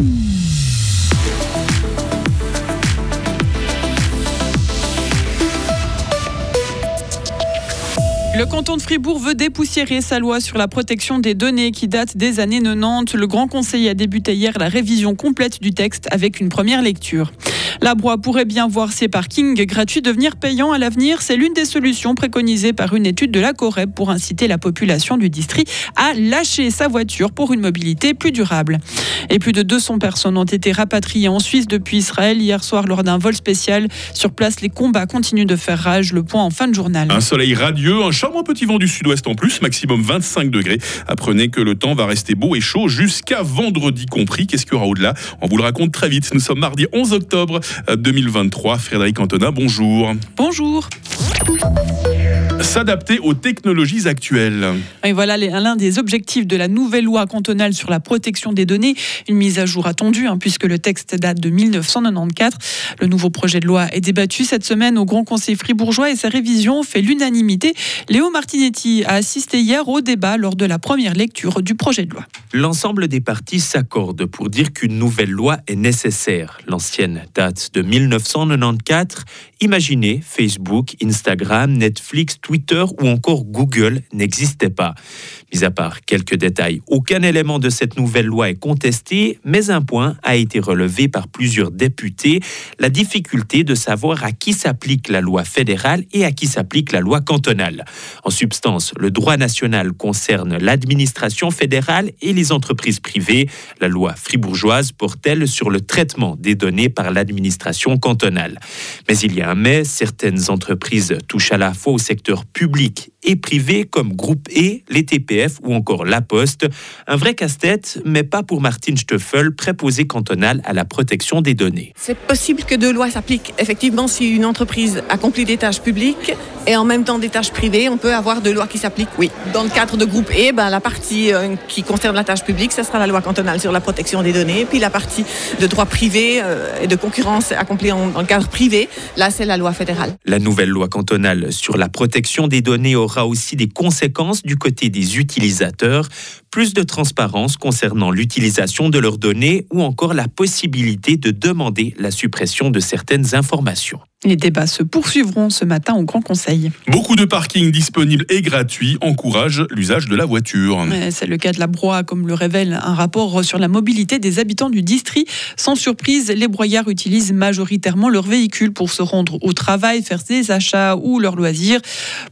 Mm-hmm. Le canton de Fribourg veut dépoussiérer sa loi sur la protection des données qui date des années 90. Le Grand Conseil a débuté hier la révision complète du texte avec une première lecture. La Broye pourrait bien voir ses parkings gratuits devenir payants à l'avenir. C'est l'une des solutions préconisées par une étude de la Coreb pour inciter la population du district à lâcher sa voiture pour une mobilité plus durable. Et plus de 200 personnes ont été rapatriées en Suisse depuis Israël hier soir lors d'un vol spécial. Sur place, les combats continuent de faire rage. Le point en fin de journal. Un soleil radieux, un charmant petit vent du sud-ouest en plus, maximum 25 degrés. Apprenez que le temps va rester beau et chaud jusqu'à vendredi compris. Qu'est-ce qu'il y aura au-delà? On vous le raconte très vite. Nous sommes mardi 11 octobre 2023. Frédéric Antonin, bonjour. Bonjour s'adapter aux technologies actuelles. Et voilà l'un des objectifs de la nouvelle loi cantonale sur la protection des données. Une mise à jour attendue, hein, puisque le texte date de 1994. Le nouveau projet de loi est débattu cette semaine au Grand Conseil fribourgeois et sa révision fait l'unanimité. Léo Martinetti a assisté hier au débat lors de la première lecture du projet de loi. L'ensemble des partis s'accordent pour dire qu'une nouvelle loi est nécessaire. L'ancienne date de 1994. Imaginez, Facebook, Instagram, Netflix, Twitter ou encore Google n'existaient pas. Mis à part quelques détails, aucun élément de cette nouvelle loi est contesté, mais un point a été relevé par plusieurs députés, la difficulté de savoir à qui s'applique la loi fédérale et à qui s'applique la loi cantonale. En substance, le droit national concerne l'administration fédérale et les entreprises privées. La loi fribourgeoise porte-t-elle sur le traitement des données par l'administration cantonale. Mais il y a un mais, certaines entreprises touchent à la fois au secteur public et privé comme Groupe E, les TPF ou encore La Poste. Un vrai casse-tête, mais pas pour Martine Stoffel, préposée cantonale à la protection des données. C'est possible que deux lois s'appliquent. Effectivement, si une entreprise accomplit des tâches publiques et en même temps des tâches privées, on peut avoir deux lois qui s'appliquent, oui. Dans le cadre de Groupe E, ben, la partie euh, qui concerne la tâche publique, ce sera la loi cantonale sur la protection des données. Puis la partie de droit privé euh, et de concurrence accomplie en, dans le cadre privé, là, c'est la loi fédérale. La nouvelle loi cantonale sur la protection des données aura aussi des conséquences du côté des utilisateurs, plus de transparence concernant l'utilisation de leurs données ou encore la possibilité de demander la suppression de certaines informations. Les débats se poursuivront ce matin au Grand Conseil. Beaucoup de parkings disponibles et gratuits encouragent l'usage de la voiture. C'est le cas de la Broye, comme le révèle un rapport sur la mobilité des habitants du district. Sans surprise, les broyards utilisent majoritairement leur véhicule pour se rendre au travail, faire des achats ou leurs loisirs.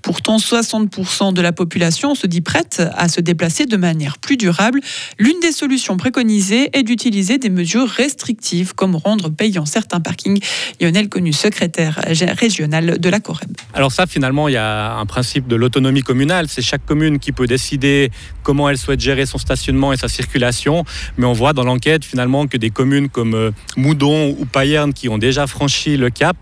Pourtant, 60% de la population se dit prête à se déplacer de manière plus durable. L'une des solutions préconisées est d'utiliser des mesures restrictives, comme rendre payant certains parkings. Lionel Connu, secrétaire régional de la Corrèbe. Alors ça, finalement, il y a un principe de l'autonomie communale. C'est chaque commune qui peut décider comment elle souhaite gérer son stationnement et sa circulation. Mais on voit dans l'enquête, finalement, que des communes comme euh, Moudon ou Payerne qui ont déjà franchi le cap,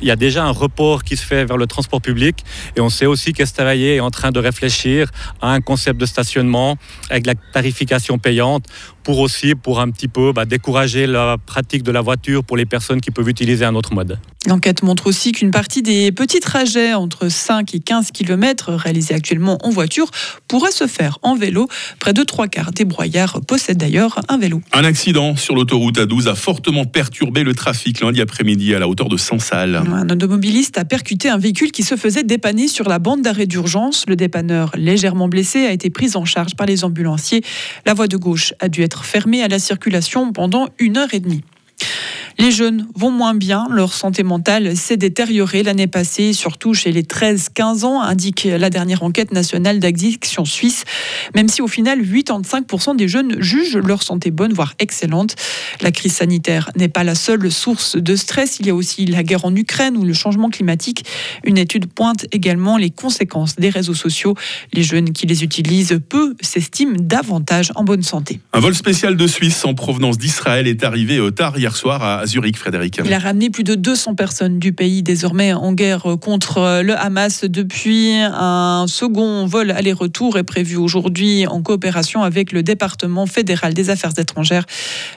il y a déjà un report qui se fait vers le transport public. Et on sait aussi qu'Estavayer est en train de réfléchir à un concept de stationnement avec la tarification payante pour aussi, pour un petit peu bah, décourager la pratique de la voiture pour les personnes qui peuvent utiliser un autre mode. L'enquête montre aussi qu'une partie des petits trajets entre 5 et 15 km réalisés actuellement en voiture pourrait se faire en vélo. Près de trois quarts des broyards possèdent d'ailleurs un vélo. Un accident sur l'autoroute A12 a fortement perturbé le trafic lundi après-midi à la hauteur de Sansal. Un automobiliste a percuté un véhicule qui se faisait dépanner sur la bande d'arrêt d'urgence. Le dépanneur, légèrement blessé, a été pris en charge par les ambulanciers. La voie de gauche a dû être fermée à la circulation pendant une heure et demie. Les jeunes vont moins bien, leur santé mentale s'est détériorée l'année passée, surtout chez les 13-15 ans, indique la dernière enquête nationale d'addiction suisse, même si au final 85% des jeunes jugent leur santé bonne, voire excellente. La crise sanitaire n'est pas la seule source de stress, il y a aussi la guerre en Ukraine ou le changement climatique. Une étude pointe également les conséquences des réseaux sociaux. Les jeunes qui les utilisent peu s'estiment davantage en bonne santé. Un vol spécial de Suisse en provenance d'Israël est arrivé tard hier soir à Zurich, Frédéric. Il a ramené plus de 200 personnes du pays désormais en guerre contre le Hamas depuis un second vol aller-retour est prévu aujourd'hui en coopération avec le département fédéral des affaires étrangères.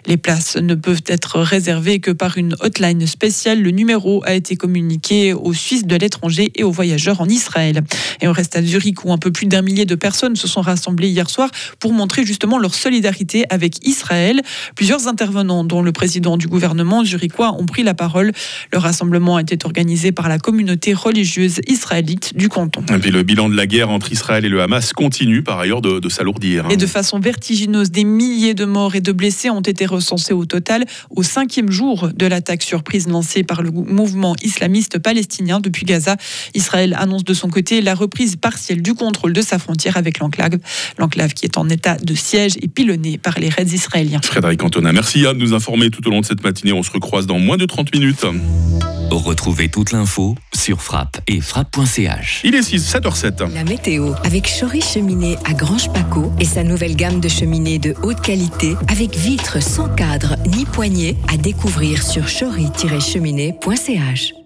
Les places ne peuvent être réservées que par une hotline spéciale. Le numéro a été communiqué aux Suisses de l'étranger et aux voyageurs en Israël. Et on reste à Zurich où un peu plus d'un millier de personnes se sont rassemblées hier soir pour montrer justement leur solidarité avec Israël. Plusieurs intervenants, dont le président du gouvernement zurichois, ont pris la parole. Le rassemblement a été organisé par la communauté religieuse israélite du canton. Et puis le bilan de la guerre entre Israël et le Hamas continue par ailleurs de, de s'alourdir. hein. Et de façon vertigineuse, des milliers de morts et de blessés ont été recensés au total au cinquième jour de l'attaque surprise lancée par le mouvement islamiste palestinien depuis Gaza. Israël annonce de son côté la reprise partielle du contrôle de sa frontière avec l'enclave, l'enclave qui est en état de siège et pilonnée par les raids israéliens. Frédéric Antonin, merci à nous informer tout au long de cette matinée. On se recroise dans moins de 30 minutes. Retrouvez toute l'info sur frappe et frappe.ch. Il est 6, 7h07. La météo avec Chory Cheminée à Grange Paco et sa nouvelle gamme de cheminées de haute qualité avec vitres sans cadre ni poignée à découvrir sur chory-cheminée.ch.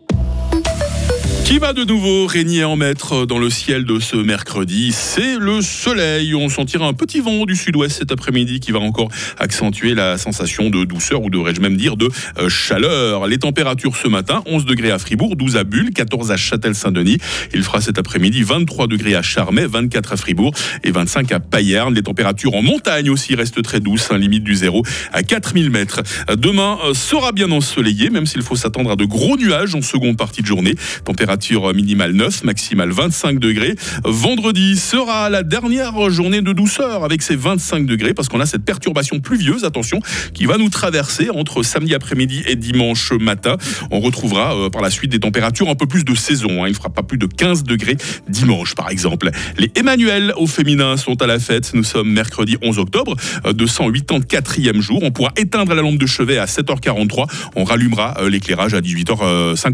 Qui va de nouveau régner en maître dans le ciel de ce mercredi? C'est le soleil. On sentira un petit vent du sud-ouest cet après-midi qui va encore accentuer la sensation de douceur ou devrais-je même dire de euh, chaleur. Les températures ce matin 11 degrés à Fribourg, 12 à Bulle, 14 à Châtel-Saint-Denis. Il fera cet après-midi 23 degrés à Charmey, 24 à Fribourg et 25 à Payerne. Les températures en montagne aussi restent très douces, hein, limite du zéro à 4000 mètres. Demain euh, sera bien ensoleillé, même s'il faut s'attendre à de gros nuages en seconde partie de journée. Température minimale 9, maximale 25 degrés. Vendredi sera la dernière journée de douceur avec ses 25 degrés parce qu'on a cette perturbation pluvieuse, attention, qui va nous traverser entre samedi après-midi et dimanche matin. On retrouvera euh, par la suite des températures un peu plus de saison. hein. Il ne fera pas plus de 15 degrés dimanche, par exemple. Les Emmanuel au féminin sont à la fête. Nous sommes mercredi 11 octobre, euh, 284e jour. On pourra éteindre la lampe de chevet à 7h43. On rallumera euh, l'éclairage à 18h50.